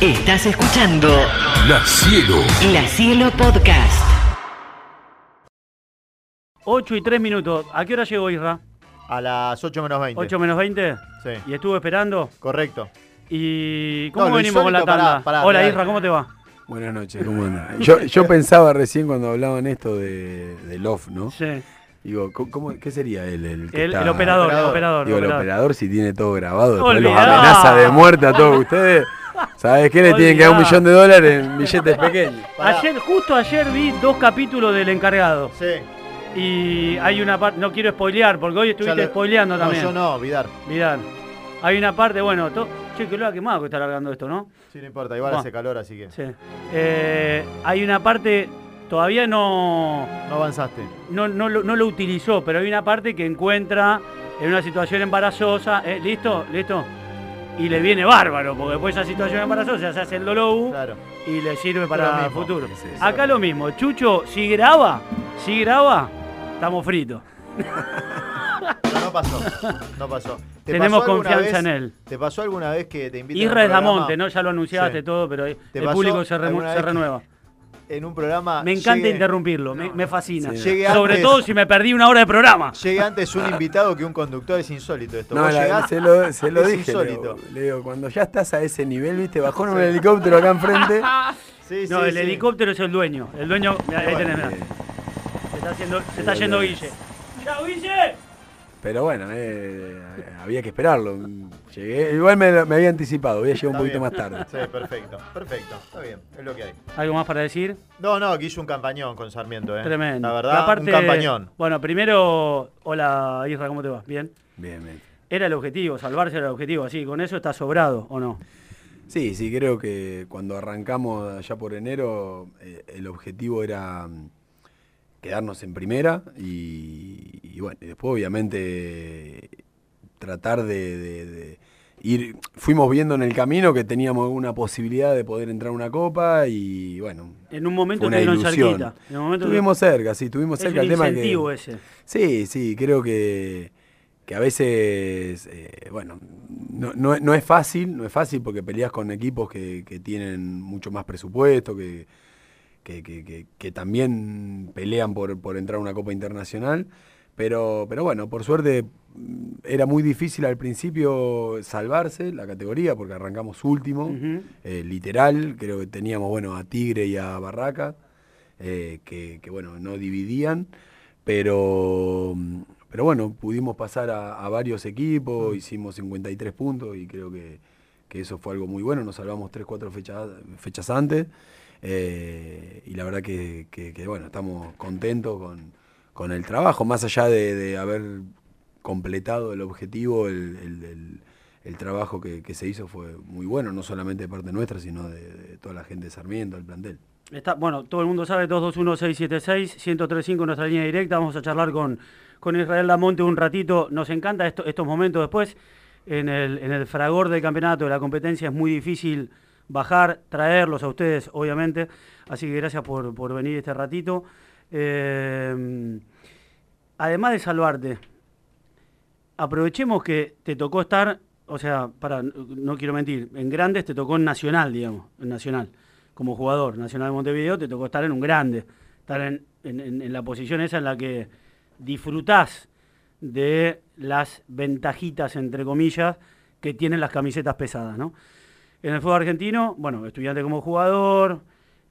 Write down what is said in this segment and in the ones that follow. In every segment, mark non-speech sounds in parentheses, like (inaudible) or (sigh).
Estás escuchando La Cielo. La Cielo Podcast. 8 y 3 minutos. ¿A qué hora llegó Isra? A las 8 menos 20. 8 menos 20. Sí. Y estuvo esperando. Correcto. ¿Y cómo No, venimos con la tanda? pará, pará, Hola mirá. Isra, ¿cómo te va? Buenas noches, ¿cómo andan? Yo, yo pensaba recién cuando hablaban esto de, de Love, ¿no? Sí. Digo, ¿cómo- ¿qué sería él? El, que El, está- el operador, el operador. Digo, el operador. operador si tiene todo grabado, después los amenaza de muerte a todos (laughs) ustedes. ¿Sabes qué? Le tienen que dar un millón de dólares en billetes pequeños. Pará. Ayer, justo ayer vi dos capítulos del encargado. Sí. Y hay una parte, no quiero spoilear, porque hoy estuviste lo- spoileando no, también. yo no, Vidar. Mirá, hay una parte, bueno, to- che, que lo ha quemado que está largando esto, ¿no? Sí, no importa, igual hace calor, así que Sí. Eh, hay una parte, todavía no, no avanzaste. no, no, lo, no lo utilizó, pero hay una parte que encuentra en una situación embarazosa. ¿eh? ¿Listo? ¿Listo? Y le viene bárbaro, porque después esa situación embarazosa se hace el dolor Claro. y le sirve para el futuro. Acá lo mismo. Chucho, si graba, si graba, estamos fritos. Pero no pasó. No pasó. ¿Te Tenemos pasó confianza vez- en él. ¿Te pasó alguna vez que te invitan Isra a es un programa Damonte, ¿no? Ya lo anunciaste todo, pero el ¿Te pasó público se, que- renueva. En un programa? Me encanta llegue- interrumpirlo, me, me fascina. Sí. Sobre antes- todo si me perdí una hora de programa. Llegue antes un (laughs) invitado que un conductor, es insólito esto. No, Vos la- llegás- se lo, se lo es dije. Le insólito. digo, le digo, cuando ya estás a ese nivel, viste, bajó en un helicóptero acá enfrente. (laughs) Sí, No, sí, el sí. helicóptero es el dueño. El dueño. mirá, ahí tenés, mirá. Se está, haciendo, se está yendo Guille. ¡Chao, Guille! Pero bueno, eh, había que esperarlo. Llegué, igual me, me había anticipado, había llegado un poquito bien. más tarde. Sí, perfecto, perfecto. Está bien, es lo que hay. ¿Algo más para decir? No, no, que hizo un campañón con Sarmiento, ¿eh? Tremendo. La verdad, aparte, un campañón. Bueno, primero, hola Isra, ¿cómo te va? ¿Bien? Bien, bien. Era el objetivo, salvarse era el objetivo, así, con eso está sobrado, ¿o no? Sí, sí, creo que cuando arrancamos allá por enero, eh, el objetivo era mm, quedarnos en primera y, y bueno, y después obviamente tratar de, de- de ir, fuimos viendo en el camino que teníamos una posibilidad de poder entrar a una copa y bueno, En un momento una estuvieron ilusión. cerquita. En un momento Estuvimos cerca, sí, estuvimos es cerca. un el tema que- ese. Sí, sí, creo que, que a veces, eh, bueno, no, no- no es fácil, no es fácil porque peleas con equipos que, que tienen mucho más presupuesto, que, que, que- que- que también pelean por, por entrar a una Copa Internacional. Pero, pero bueno, por suerte mm, era muy difícil al principio salvarse la categoría porque arrancamos último, eh, literal, creo que teníamos bueno a Tigre y a Barraca, eh, que, que, bueno, no dividían, pero, mm, pero bueno, pudimos pasar a, a varios equipos, hicimos 53 puntos y creo que, que eso fue algo muy bueno, nos salvamos 3, 4 fechas, fechas antes eh, y la verdad que, bueno, estamos contentos con, con el trabajo, más allá de, haber completado el objetivo, el, el- el- el trabajo que, se hizo fue muy bueno, no solamente de parte nuestra, sino de, toda la gente de Sarmiento, del plantel. Está, bueno, todo el mundo sabe, 221-676-1035, nuestra línea directa. Vamos a charlar con, con Israel Damonte un ratito. Nos encanta esto- estos momentos después. En el, en el fragor del campeonato, de la competencia, es muy difícil bajar, traerlos a ustedes, obviamente. Así que gracias por, por venir este ratito. Eh, además de salvarte, aprovechemos que te tocó estar, o sea, para, no quiero mentir, en grandes te tocó en Nacional, digamos, en Nacional, como jugador. Nacional de Montevideo te tocó estar en un grande, estar en, en- en- la posición esa en la que disfrutás de las ventajitas, entre comillas, que tienen las camisetas pesadas, ¿no? En el fútbol argentino, bueno, estudiante como jugador,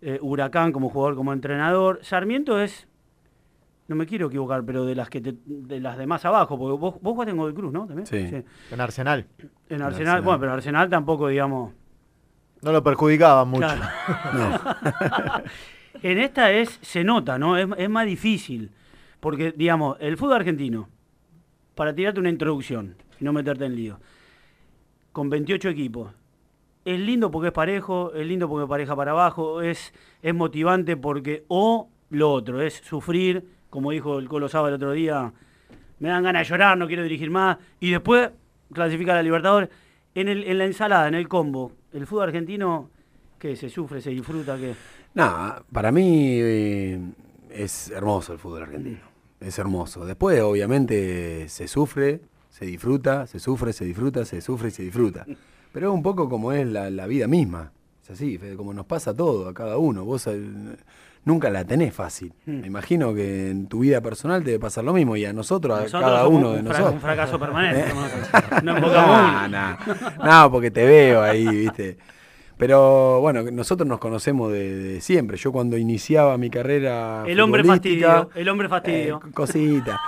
eh, Huracán como jugador, como entrenador. Sarmiento es, no me quiero equivocar, pero de las que te- de las de más abajo, porque vos, vos jugaste en Godoy Cruz, ¿no? ¿También? Sí. En Arsenal. En Arsenal, Arsenal. bueno, pero Arsenal tampoco, digamos. No lo perjudicaba mucho. Claro. (laughs) (laughs) en esta es, se nota, ¿no? Es, es más difícil. Porque, digamos, el fútbol argentino, para tirarte una introducción y no meterte en lío, con 28 equipos, es lindo porque es parejo, es lindo porque pareja para abajo, es, es motivante porque, o lo otro, es sufrir, como dijo el Colo Saba el otro día, me dan ganas de llorar, no quiero dirigir más, y después clasificar a la Libertadores. En, el, en la ensalada, en el combo, el fútbol argentino, que se sufre, se disfruta, que Nada, para mí eh, es hermoso el fútbol argentino. Es hermoso. Después, obviamente, se sufre, se disfruta, se sufre, se disfruta, se sufre y se disfruta. Pero es un poco como es la, la vida misma. Es así, Fede, como nos pasa todo, a cada uno. Vos eh, nunca la tenés fácil. Hmm. Me imagino que en tu vida personal te debe pasar lo mismo y a nosotros, a cada uno de un, nosotros. un fracaso permanente. (laughs) (laughs) No No, no, no, porque te veo ahí, ¿viste? Pero bueno, nosotros nos conocemos de, de siempre. Yo cuando iniciaba mi carrera. El hombre fastidio, el hombre fastidio. eh, cosita.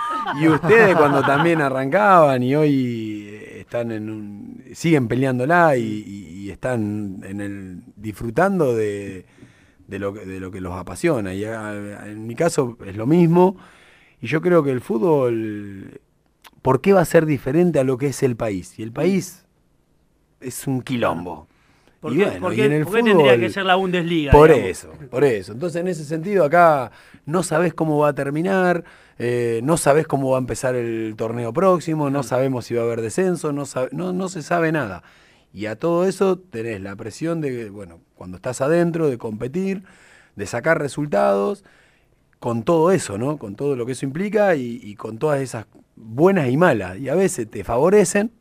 Y ustedes cuando también arrancaban y hoy están en un, siguen peleándola y, y- y están en el disfrutando de, de lo, que- de lo que los apasiona. Y ah, en mi caso es lo mismo. Y yo creo que el fútbol, ¿por qué va a ser diferente a lo que es el país? Y el país es un quilombo. ¿Por Y qué, bueno, por y qué- en el por qué tendría fútbol- que ser la Bundesliga? por digamos? eso, por eso. Entonces, en ese sentido, acá no sabes cómo va a terminar, eh, no sabes cómo va a empezar el torneo próximo, no sabemos si va a haber descenso, no, sabe- no, no se sabe nada. Y a todo eso tenés la presión de, bueno, cuando estás adentro, de competir, de sacar resultados, con todo eso, ¿no? Con todo lo que eso implica y, y con todas esas buenas y malas. Y a veces te favorecen,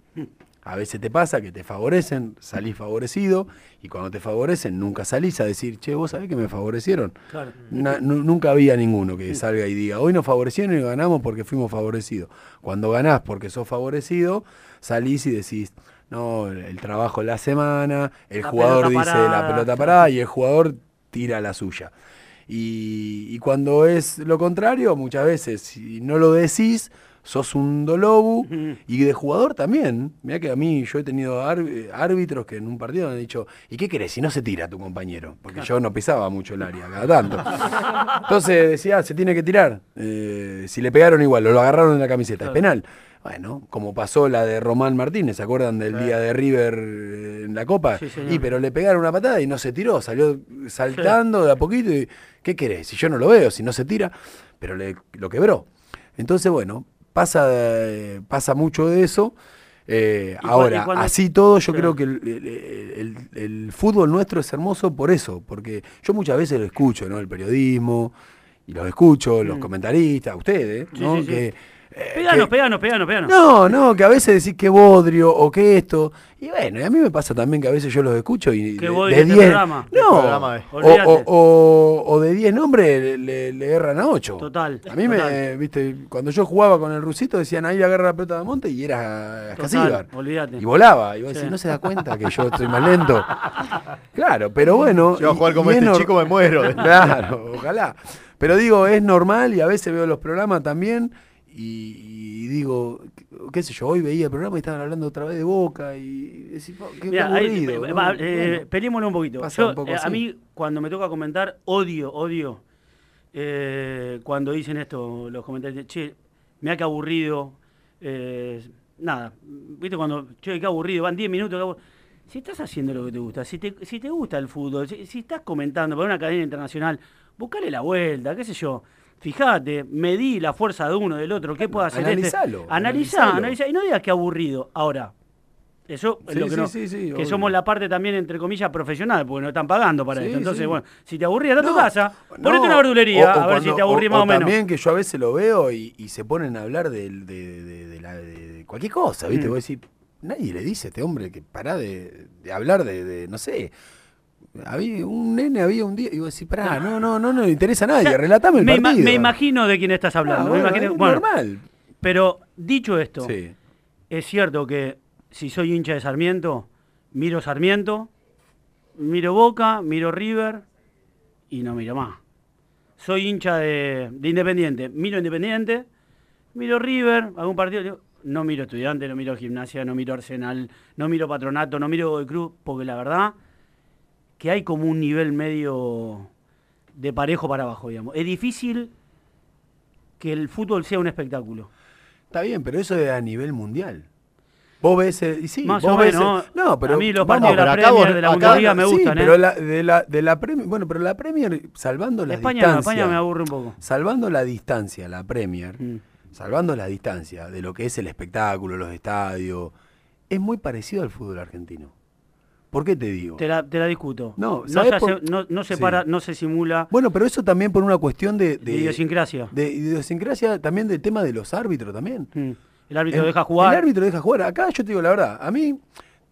a veces te pasa que te favorecen, salís favorecido, y cuando te favorecen nunca salís a decir, che, vos sabés que me favorecieron. Claro. Na- nu- nunca había ninguno que salga y diga, hoy nos favorecieron y ganamos porque fuimos favorecidos. Cuando ganás porque sos favorecido, salís y decís, no, el, trabajo la semana, el La jugador dice parada, la pelota parada y el jugador tira la suya. Y, y cuando es lo contrario, muchas veces, si no lo decís, sos un dolobu y de jugador también. Mira que a mí yo he tenido ár- árbitros que en un partido han dicho, ¿y qué querés si no se tira tu compañero? Porque yo no pisaba mucho el área, cada tanto. Entonces decía, "Ah, se tiene que tirar. Eh, si le pegaron igual, lo agarraron en la camiseta, Claro. es penal. Bueno, como pasó la de Román Martínez, ¿se acuerdan del día de River eh, en la Copa? Sí, y pero le pegaron una patada y no se tiró, salió saltando de a poquito y ¿qué querés? Si yo no lo veo, si no se tira, pero le, lo quebró. Entonces, bueno, pasa, pasa mucho de eso. Eh, ahora, así todo, yo Claro. creo que el, el- el- el fútbol nuestro es hermoso por eso, porque yo muchas veces lo escucho, ¿no? El periodismo, y los escucho, los Mm. comentaristas, ustedes, Sí, ¿no? sí, sí. Que, eh, Peganos, que- peganos, peganos, peganos. no, no, que a veces decís que bodrio o que esto. Y bueno, y a mí me pasa también que a veces yo los escucho y Qué de, bodrio de este 10. programa. Este No, programa es. o, Olvídate. o- o- o de 10 nombres le, le- le erran a 8. Total, A mí me, viste, cuando yo jugaba con el rusito decían ahí agarra la pelota de monte y era Casíbar. olvídate. Y volaba. Y vos Sí. decís, no se da cuenta que yo estoy más lento. (laughs) Claro, pero bueno. Yo a jugar como este chico me muero. (laughs) Claro, ojalá. Pero digo, es normal y a veces veo los programas también y, y digo, qué sé yo, hoy veía el programa y estaban hablando otra vez de Boca y decís, "Po, qué, ahí, aburrido. eh, ¿no?". va, eh, Bueno, un poquito. Yo, un poco eh, a mí, cuando me toca comentar, odio, odio, eh, cuando dicen esto, los comentarios, che, mira qué aburrido, eh, nada, viste cuando, che, qué aburrido, van 10 minutos, qué aburrido. Si estás haciendo lo que te gusta, si te, si te gusta el fútbol, si, si estás comentando para una cadena internacional, buscale la vuelta, qué sé yo. Fíjate, medí la fuerza de uno, del otro, qué puede hacer Analizalo, este. Analizá, analizalo. analizá, y no digas que aburrido. Ahora, eso es Sí, lo que sí, no- que obvio. somos la parte también, entre comillas, profesional, porque nos están pagando para esto. Entonces, bueno, si te aburrías, anda a tu No, casa, no, ponete una verdulería, o- o a ver si te aburrís más o, o menos. También que yo a veces lo veo y, y se ponen a hablar de, de- de la- de- de cualquier cosa, ¿viste? Mm. Vos decís, nadie le dice a este hombre que pará de, hablar de, no sé. Había un nene, había un día, y vos decís, pará, no, no, no, no le interesa a nadie, O sea, relatame el me, ima- me imagino de quién estás Ah, hablando. me bueno, imagino- es bueno, normal. pero dicho esto, Sí. es cierto que si soy hincha de Sarmiento, miro Sarmiento, miro Boca, miro River y no miro más. Soy hincha de, de Independiente, miro Independiente, miro River, algún partido, no miro Estudiante, no miro Gimnasia, no miro Arsenal, no miro Patronato, no miro Godoy Cruz, porque la verdad que hay como un nivel medio de parejo para abajo, digamos. Es difícil que el fútbol sea un espectáculo. Está bien, pero eso es a nivel mundial. Vos ves, el- y sí, Más vos o ves menos. el- no, pero a mí los partidos de la Premier, vos- de la acá- Bundesliga me sí, gustan, ¿eh? pero la, de la de la Premier, bueno, pero la Premier salvando las España, no, distancias. España me aburre un poco. Salvando la distancia, la Premier, Mm. salvando la distancia de lo que es el espectáculo, los estadios, es muy parecido al fútbol argentino. ¿Por qué te digo? Te la, te la discuto. No, no, ¿sabés se, hace- por- no, no se Sí. para, no se simula Bueno, pero eso también por una cuestión de, de idiosincrasia. de idiosincrasia, también del tema de los árbitros también. Mm. El árbitro El- deja jugar. El árbitro deja jugar. Acá yo te digo la verdad, a mí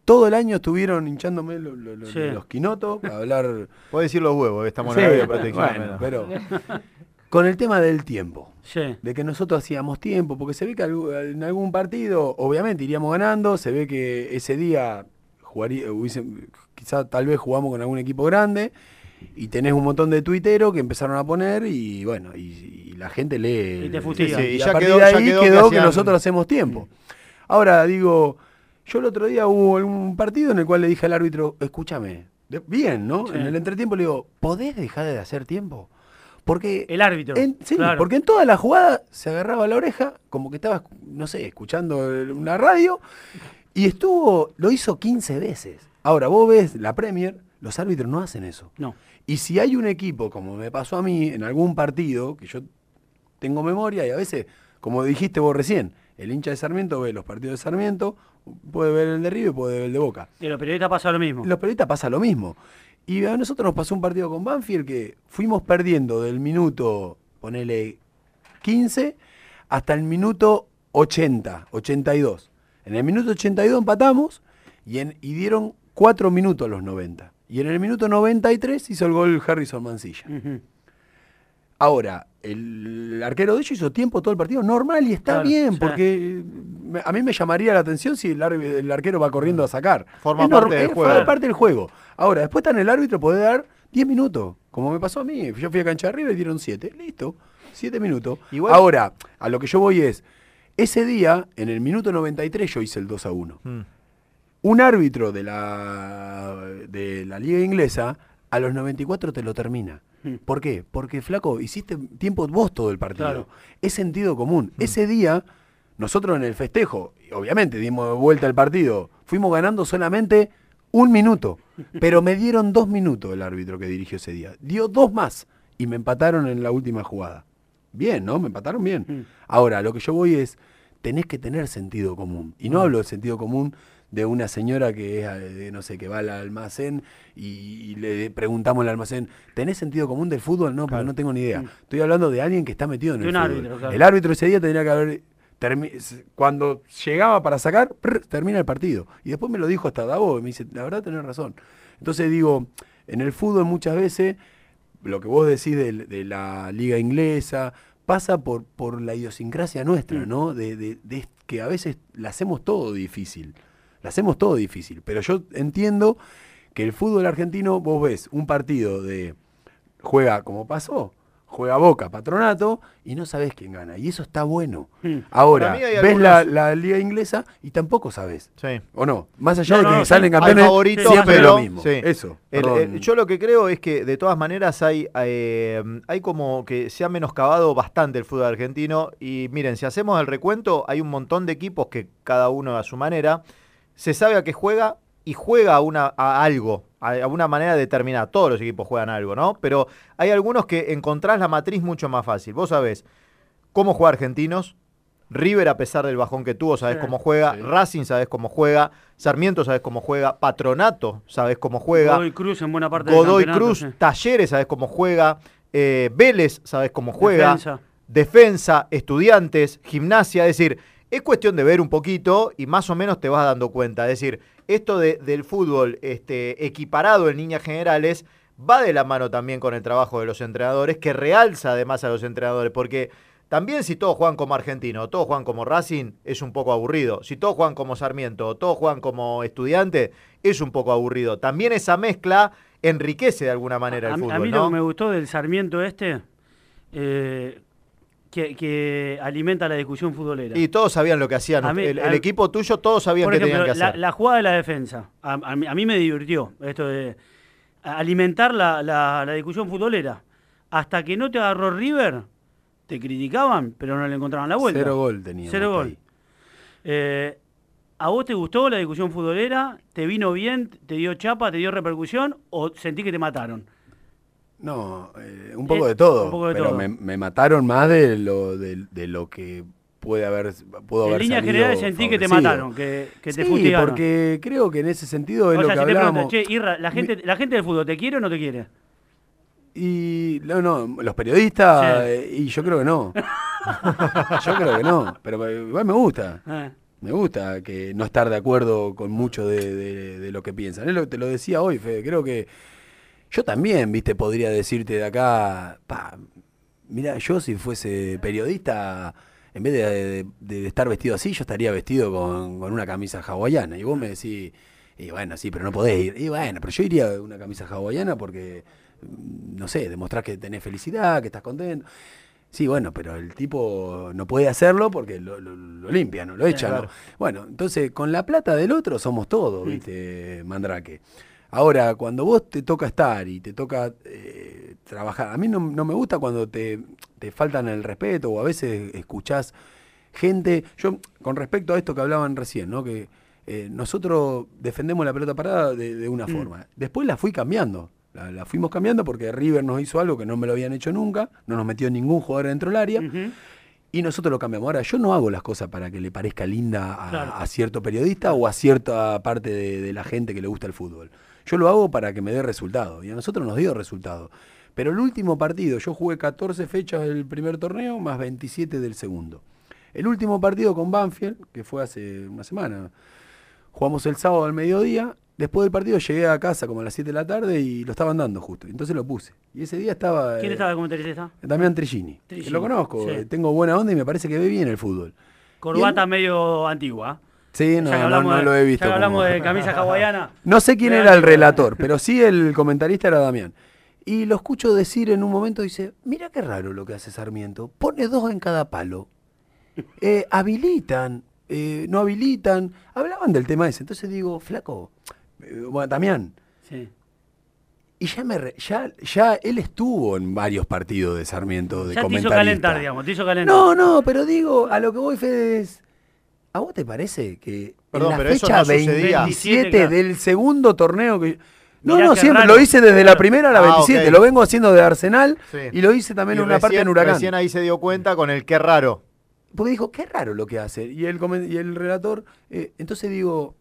todo el año estuvieron hinchándome lo- lo- lo- Sí. los quinotos para hablar. (laughs) Puedes decir los huevos, estamos Sí, en la protección. bueno, pero (laughs) con el tema del tiempo. Sí. De que nosotros hacíamos tiempo, porque se ve que en algún partido, obviamente iríamos ganando, se ve que ese día jugaría, hubiese, quizá tal vez jugamos con algún equipo grande, y tenés un montón de tuiteros que empezaron a poner, y bueno, y, y la gente lee. Y te. Sí, sí, y a ya partir quedó- de ya ahí quedó quedó, que nosotros hacemos tiempo. Ahora digo, yo el otro día hubo un partido en el cual le dije al árbitro, escúchame, de- bien, ¿no? Sí. En el entretiempo le digo, ¿podés dejar de hacer tiempo? Porque El árbitro. en- sí, claro. porque en toda la jugada se agarraba la oreja, como que estaba, no sé, escuchando una radio, y estuvo, lo hizo 15 veces. Ahora, vos ves la Premier, los árbitros no hacen eso. No. Y si hay un equipo, como me pasó a mí, en algún partido, que yo tengo memoria y a veces, como dijiste vos recién, el hincha de Sarmiento ve los partidos de Sarmiento, puede ver el de River y puede ver el de Boca. Y los periodistas pasa lo mismo. Los periodistas pasa lo mismo. Y a nosotros nos pasó un partido con Banfield que fuimos perdiendo del minuto, ponele 15, hasta el minuto 80, 82. En el minuto 82 empatamos y, en- y dieron 4 minutos a los 90. Y en el minuto 93 hizo el gol Harrison Mancilla. Ahora, el arquero de ellos hizo tiempo todo el partido normal y está Claro, bien, porque me- a mí me llamaría la atención si el, ar- el arquero va corriendo a sacar. Forma parte del juego. Forma parte del juego. Ahora, después está en el árbitro, puede dar 10 minutos, como me pasó a mí. Yo fui a cancha arriba y dieron 7. Listo, 7 minutos. Igual- Ahora, a lo que yo voy es, ese día, en el minuto 93, yo hice el 2 a 1 Mm. un árbitro de la, de la liga inglesa a los 94 te lo termina. Mm. ¿Por qué? Porque, flaco, hiciste tiempo vos todo el partido. Claro. Es sentido común. Ese día, nosotros en el festejo, obviamente dimos vuelta al partido, fuimos ganando solamente un minuto, (laughs) pero me dieron dos minutos el árbitro que dirigió ese día. Dio dos más y me empataron en la última jugada. Bien, ¿no? Me empataron bien. Mm. Ahora, lo que yo voy es, tenés que tener sentido común. Y no hablo de sentido común de una señora que es, eh, no sé, que va al almacén y, y le preguntamos al almacén, ¿tenés sentido común del fútbol? No, porque no tengo ni idea. Estoy hablando de alguien que está metido en De el un fútbol. árbitro, claro. El árbitro ese día tendría que haber... Cuando llegaba para sacar, prr, termina el partido. Y después me lo dijo hasta Davo y me dice, la verdad tenés razón. Entonces digo, en el fútbol muchas veces lo que vos decís de, de la liga inglesa pasa por, por la idiosincrasia nuestra, Mm. ¿no? De, de- de que a veces la hacemos todo difícil. La hacemos todo difícil. Pero yo entiendo que el fútbol argentino, vos ves un partido de juega como pasó, juega Boca, Patronato, y no sabés quién gana. Y eso está bueno. Mm. Ahora, ves la, algunos- la liga inglesa y tampoco sabés. Sí. ¿O no? Más allá No, de que no, salen sí. Campeones, favoritos, siempre pero- lo mismo. sí. Eso. El- perdón. el- yo lo que creo es que de todas maneras hay, eh, hay como que se ha menoscabado bastante el fútbol argentino y miren, si hacemos el recuento, hay un montón de equipos que cada uno a su manera se sabe a qué juega y juega a, una, a algo, a, a una manera determinada. Todos los equipos juegan algo, ¿no? Pero hay algunos que encontrás la matriz mucho más fácil. Vos sabés cómo juega Argentinos, River a pesar del bajón que tuvo, sabés Sí. cómo juega, Sí. Racing sabés cómo juega, Sarmiento sabés cómo juega, Patronato sabés cómo juega. Godoy Cruz en buena parte Godoy Cruz, sí. Talleres, sabes cómo juega. eh, Vélez, sabes cómo juega. Defensa. Defensa, Estudiantes, Gimnasia. Es decir, es cuestión de ver un poquito y más o menos te vas dando cuenta. Es decir, esto de- del fútbol este, equiparado en líneas generales va de la mano también con el trabajo de los entrenadores, que realza además a los entrenadores, porque también si todos juegan como argentino, todos juegan como Racing, es un poco aburrido. Si todos juegan como Sarmiento, o todos juegan como estudiante, es un poco aburrido. También esa mezcla enriquece de alguna manera a, el fútbol, a mí ¿no? lo que me gustó del Sarmiento este, eh, que, que alimenta la discusión futbolera. Y todos sabían lo que hacían. Mí- el, equipo tuyo, todos sabían ejemplo, tenían que la, hacer. la jugada de la defensa, a, a mí, a mí me divirtió esto de alimentar la, la- la discusión futbolera. Hasta que no te agarró River, te criticaban, pero no le encontraban la vuelta. Cero gol teníamos Cero gol. Eh, ¿A vos te gustó la discusión futbolera? ¿Te vino bien? ¿Te dio chapa? ¿Te dio repercusión? ¿O sentí que te mataron? No, eh, un poco Eh, de todo. un poco de pero todo. Me, me mataron más de lo, de, de lo que puede haber, pudo En haber salido generales sentí que te mataron, que, que te sí, fustigaron. porque creo que en ese sentido es o lo sea, que si te hablamos. che, Irra, la gente, la gente del fútbol, ¿te quiere o no te quiere? Y no, no, los periodistas, Sí. eh, y yo creo que no. (laughs) yo creo que no, pero igual me gusta. Eh. Me gusta que no estar de acuerdo con mucho de, de- de lo que piensan. Es lo que te lo decía hoy, Fede. Creo que yo también, viste, podría decirte de acá, pa, mira, yo si fuese periodista, en vez de, de- de estar vestido así, yo estaría vestido con, con una camisa hawaiana. Y vos me decís, y bueno, sí, pero no podés ir. Y bueno, pero yo iría con una camisa hawaiana porque, mm, no sé, demostrás que tenés felicidad, que estás contento. Sí, bueno, pero el tipo no puede hacerlo porque lo, lo, lo limpian, no lo echan. ¿no? Bueno, entonces con la plata del otro somos todos, ¿viste, Mandrake? Ahora, cuando vos te toca estar y te toca eh, trabajar, a mí no, no me gusta cuando te, te faltan el respeto o a veces escuchás gente. Yo, con respecto a esto que hablaban recién, ¿no? Que eh, nosotros defendemos la pelota parada de, de una forma. Después la fui cambiando. La, la fuimos cambiando porque River nos hizo algo que no me lo habían hecho nunca, no nos metió ningún jugador dentro del área. Y nosotros lo cambiamos. Ahora, yo no hago las cosas para que le parezca linda a, Claro. a cierto periodista o a cierta parte de, de la gente que le gusta el fútbol. Yo lo hago para que me dé resultado. Y a nosotros nos dio resultado. Pero el último partido, yo jugué 14 fechas del primer torneo más 27 del segundo. El último partido con Banfield, que fue hace una semana, jugamos el sábado al mediodía. Después del partido llegué a casa como a las 7 de la tarde y lo estaban dando justo. Entonces lo puse. Y ese día estaba... ¿Quién eh, estaba de comentarista? Damián Trigini. que Lo conozco, sí. eh, tengo buena onda y me parece que ve bien el fútbol. Corbata medio antigua. Sí, no, no, no de- lo he visto. Ya hablamos de camisa hawaiana. (laughs) No sé quién era el relator, pero sí el comentarista era Damián. Y lo escucho decir en un momento, dice, mira qué raro lo que hace Sarmiento, pone dos en cada palo. Eh, habilitan, eh, no habilitan, hablaban del tema ese. Entonces digo, flaco, eh, bueno, Damián, Sí. y ya, me re- ya, ya él estuvo en varios partidos de Sarmiento de Ya te hizo calentar, digamos, te hizo calentar. No, no, pero digo, a lo que voy, Fede, es. ¿A vos te parece que Perdón, en la pero eso fecha no sucedía. 27 claro. del segundo torneo que. No, Mirá no, siempre raro. lo hice desde la primera a la Ah, 27. ok. Lo vengo haciendo de Arsenal Sí. y lo hice también Y en una parte en Huracán. Recién ahí se dio cuenta con el qué raro. Porque dijo, qué raro lo que hace. Y el, y el relator. eh, entonces digo,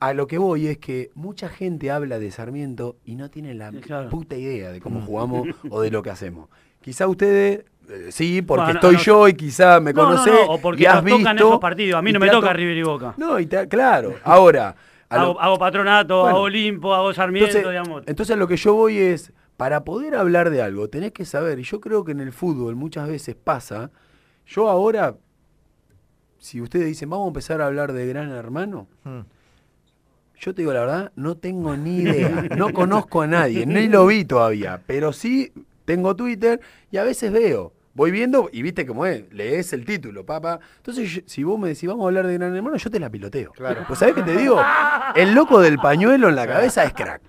a lo que voy es que mucha gente habla de Sarmiento y no tiene la claro. puta idea de cómo jugamos (laughs) o de lo que hacemos. Quizá ustedes. Eh, sí, porque Bueno, estoy no- yo y quizá me No, no, conocés no, o porque y has nos tocan visto, esos partidos. A mí no me toca to- River y Boca. No, y te- claro. Ahora, lo- Hago, hago patronato, Bueno. hago Olimpo, hago Sarmiento, entonces, digamos. entonces lo que yo voy es, para poder hablar de algo, tenés que saber, y yo creo que en el fútbol muchas veces pasa, yo ahora, si ustedes dicen, vamos a empezar a hablar de Gran Hermano, Hmm. yo te digo la verdad, no tengo ni idea, no conozco a nadie, ni lo vi todavía, pero sí tengo Twitter y a veces veo. Voy viendo y viste cómo es, lees el título, papá. Entonces, si vos me decís, vamos a hablar de Gran Hermano, yo te la piloteo. Claro. Pues, ¿sabés qué te digo? El loco del pañuelo en la cabeza es crack.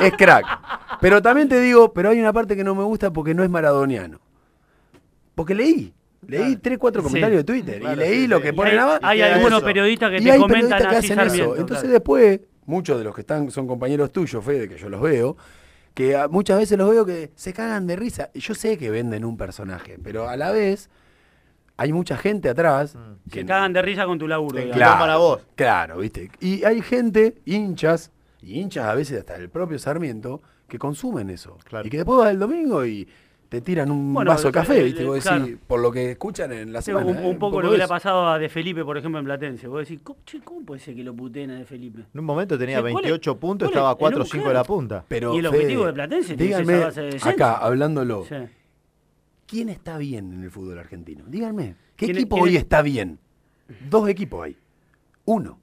Es crack. Pero también te digo, pero hay una parte que no me gusta porque no es maradoniano. Porque leí. Leí tres, cuatro Sí. comentarios de Twitter Claro, y leí sí, lo que ponen hay, abajo. hay queda algunos eso. periodistas que Y te hay comentan periodistas que hacen eso. Entonces claro. después, muchos de los que están son compañeros tuyos, Fede, que yo los veo, que muchas veces los veo que se cagan de risa. Y Yo sé que venden un personaje, pero a la vez hay mucha gente atrás que Se cagan de risa con tu laburo. Digamos. Claro. toman a vos. Claro, ¿viste? Y hay gente, hinchas, y hinchas a veces hasta el propio Sarmiento, que consumen eso. Claro. Y que después vas el domingo y te tiran un Bueno, vaso de café, eh, ¿viste? eh, Vos claro. decís, por lo que escuchan en la semana. un, ¿eh? un poco lo que le ha pasado a De Felipe, por ejemplo, en Platense. Vos decís, ¿cómo, che, ¿cómo puede ser que lo puteen a De Felipe? En un momento tenía ¿cuál es- 28 puntos, es- estaba a en 4 o un 5 de la punta. Pero, Y el Fede, objetivo de Platense tiene que ser díganme, esa base de acá, hablándolo, Sí. ¿quién está bien en el fútbol argentino? Díganme, ¿qué ¿Quién- equipo hoy es- está bien? Dos equipos hay. Uno.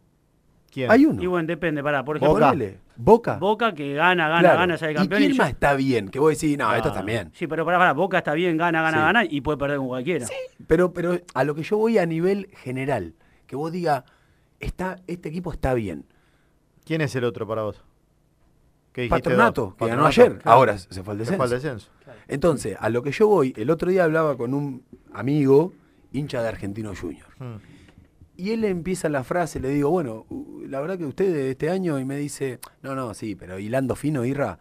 ¿Quién? Hay uno. Y bueno, depende, pará, por ¿Qué ejemplo, Boca. ponele? Boca. Boca que gana, gana, Claro. gana, sale ¿Y campeón. quién yo- más está bien? Que vos decís, no, Ah, estos también. Sí, pero pará, pará, Boca está bien, gana, gana, Sí. gana y puede perder con cualquiera. Pero, pero a lo que yo voy a nivel general, que vos digas, está, este equipo está bien. ¿Quién es el otro para vos? ¿Qué dijiste Patronato, dos? que ganó Patronato. ayer, Claro. ahora se fue al Se descenso. fue al descenso. Entonces, a lo que yo voy, el otro día hablaba con un amigo, hincha de Argentino Junior. Hmm. Y él empieza la frase, le digo, bueno, la verdad que usted de este año, y me dice, no, no, sí, pero hilando fino, Irra,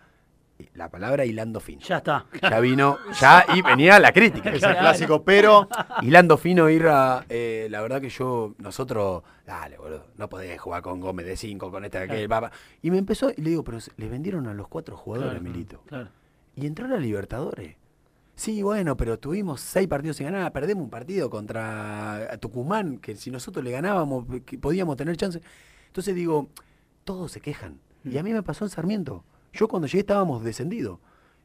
la palabra hilando fino. Ya está. Ya vino, ya, y venía la crítica. Es el clásico, pero Hilando fino, Irra, eh, la verdad que yo, nosotros, dale, boludo, no podés jugar con Gómez de 5, con este, aquel, papá. Y me empezó, y le digo, pero se- le vendieron a los cuatro jugadores, Claro, Milito. claro. Y entró a la Libertadores. Sí, bueno, pero tuvimos seis partidos sin ganar, perdemos un partido contra Tucumán, que si nosotros le ganábamos, que podíamos tener chance. Entonces digo, todos se quejan. Y a mí me pasó en Sarmiento. Yo cuando llegué estábamos descendidos.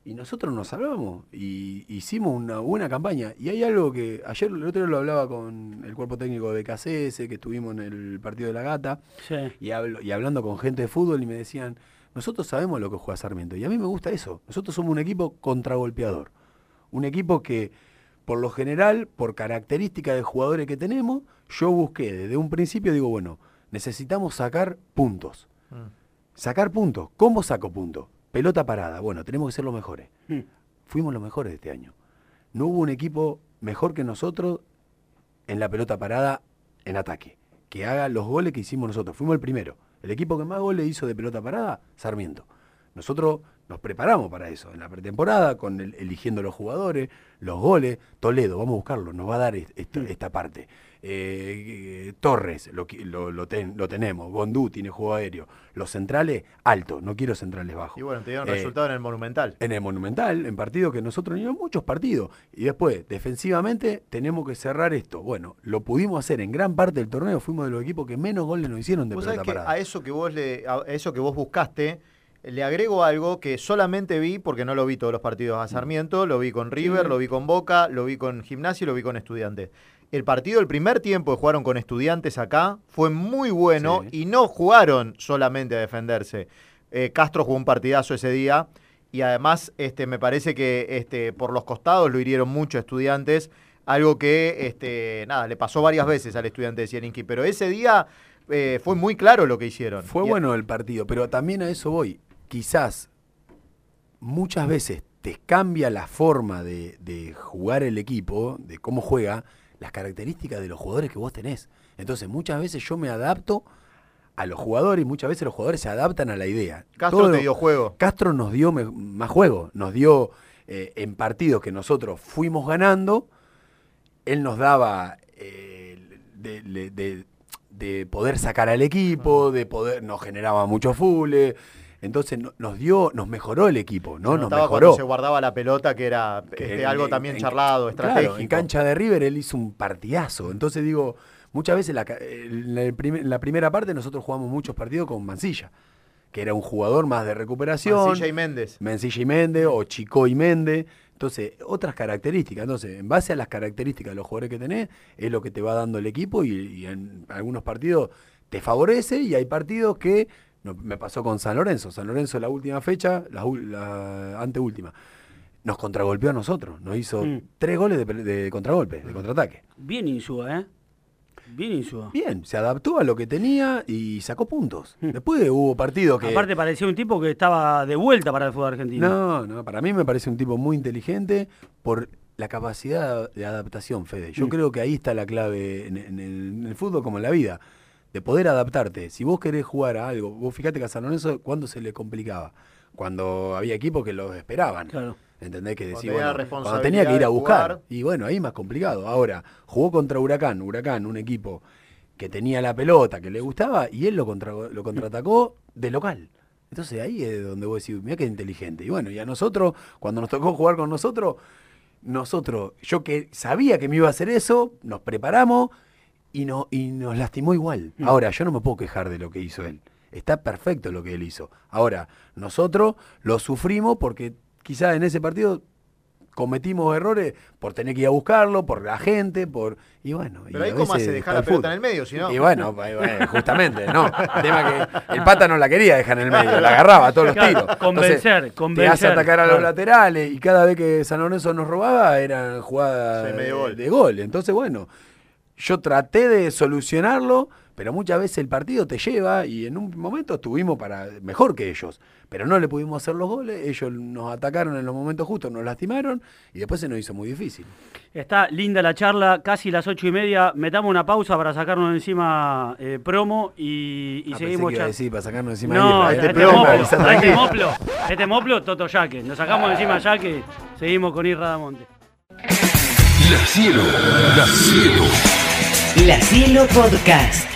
Y nosotros nos salvamos y hicimos una buena campaña. Y hay algo que ayer, el otro día lo hablaba con el cuerpo técnico de BKCS, que estuvimos en el partido de la gata, Sí. y, hablo- y hablando con gente de fútbol y me decían, nosotros sabemos lo que juega Sarmiento. Y a mí me gusta eso. Nosotros somos un equipo contragolpeador. Un equipo que, por lo general, por características de jugadores que tenemos, yo busqué desde un principio, digo, bueno, necesitamos sacar puntos. Sacar puntos. ¿Cómo saco puntos? Pelota parada. Bueno, tenemos que ser los mejores. Mm. Fuimos los mejores este año. No hubo un equipo mejor que nosotros en la pelota parada en ataque. Que haga los goles que hicimos nosotros. Fuimos el primero. El equipo que más goles hizo de pelota parada, Sarmiento. Nosotros nos preparamos para eso. En la pretemporada, con el- eligiendo los jugadores, los goles. Toledo, vamos a buscarlo, nos va a dar est- esta, esta parte. Eh, eh, Torres, lo, lo, lo ten- lo tenemos. Gondú tiene juego aéreo. Los centrales, alto. No quiero centrales bajos. Y bueno, te dieron Eh, resultado en el Monumental. en el Monumental, en partidos que nosotros teníamos muchos partidos. Y después, defensivamente, tenemos que cerrar esto. Bueno, lo pudimos hacer en gran parte del torneo. Fuimos de los equipos que menos goles nos hicieron de Vos pelota sabés que parada. a eso que vos le, a eso que vos buscaste, le agrego algo que solamente vi, porque no lo vi todos los partidos a Sarmiento, lo vi con River, Sí. lo vi con Boca, lo vi con Gimnasia y lo vi con Estudiantes. El partido, el primer tiempo que jugaron con Estudiantes acá, fue muy bueno Sí. y no jugaron solamente a defenderse. Eh, Castro jugó un partidazo ese día y además este, me parece que este, por los costados lo hirieron mucho a Estudiantes, algo que este, nada, le pasó varias veces al estudiante de Sieninki, pero ese día eh, fue muy claro lo que hicieron. Fue Y- bueno el partido, pero también a eso voy. Quizás muchas veces te cambia la forma de, de jugar el equipo, de cómo juega, las características de los jugadores que vos tenés. Entonces muchas veces yo me adapto a los jugadores y muchas veces los jugadores se adaptan a la idea. Castro Todo- te dio juego. Castro nos dio me- más juego, nos dio eh, en partidos que nosotros fuimos ganando, él nos daba eh, de, de- de- de poder sacar al equipo, de poder, nos generaba mucho fule, entonces no- nos dio, nos mejoró el equipo, ¿no? Se Nos mejoró. se guardaba la pelota, que era Que este, en- algo también en- charlado, claro, estratégico. en cancha de River él hizo un partidazo. Entonces digo, muchas veces la en, la primera parte nosotros jugamos muchos partidos con Mancilla, que era un jugador más de recuperación. Mancilla y Méndez. Mencilla y Méndez o Chico y Méndez. Entonces, otras características. Entonces, en base a las características de los jugadores que tenés, es lo que te va dando el equipo y, y en algunos partidos te favorece y hay partidos que, no, me pasó con San Lorenzo. San Lorenzo la última fecha, la, la anteúltima, nos contragolpeó a nosotros. Nos hizo Mm. tres goles de, contragolpe, de contraataque. Bien Insúa, ¿eh? Bien Insúa. Bien, se adaptó a lo que tenía y sacó puntos. Mm. Después hubo partidos que... Aparte parecía un tipo que estaba de vuelta para el fútbol argentino. No, no, para mí me parece un tipo muy inteligente por la capacidad de adaptación, Fede. Yo Mm. creo que ahí está la clave en, en el, en el fútbol como en la vida, de poder adaptarte. Si vos querés jugar a algo, vos fíjate que a San Lorenzo, ¿cuándo se le complicaba? Cuando había equipos que los esperaban. Claro. ¿Entendés? Que decía, bueno, cuando tenía que ir a buscar. jugar. Y bueno, ahí más complicado. Ahora, jugó contra Huracán, Huracán, un equipo que tenía la pelota, que le gustaba, y él lo, contra- lo contraatacó de local. Entonces ahí es donde vos decís, mira qué inteligente. Y bueno, y a nosotros, cuando nos tocó jugar con nosotros, nosotros, yo que sabía que me iba a hacer eso, nos preparamos y, no, y nos lastimó igual. Mm. Ahora, yo no me puedo quejar de lo que hizo él. Está perfecto lo que él hizo. Ahora, nosotros lo sufrimos porque quizás en ese partido cometimos errores por tener que ir a buscarlo, por la gente, por... Y bueno, y Pero ahí a cómo veces hace dejar la el pelota fútbol. en el medio, si no. Y bueno, pues, (laughs) bueno, justamente, no. El tema que el pata no la quería dejar en el medio, la agarraba a todos los Claro, tiros. convencer, Entonces, convencer, Te hace atacar a los claro. laterales y cada vez que San Lorenzo nos robaba eran jugadas Sí, medio gol. de gol. Entonces, bueno, yo traté de solucionarlo, pero muchas veces el partido te lleva y en un momento estuvimos para mejor que ellos, pero no le pudimos hacer los goles, ellos nos atacaron en los momentos justos, nos lastimaron y después se nos hizo muy difícil. Está linda la charla, casi las ocho y media. Metamos una pausa para sacarnos de encima eh, promo y, y Ah, seguimos que iba a char- decir, para sacarnos encima No, este, este aquí. moplo, este moplo, Toto Yaque. Nos sacamos de encima ya que seguimos con Irra Damonte. La Cielo, La Cielo. La Cielo Podcast.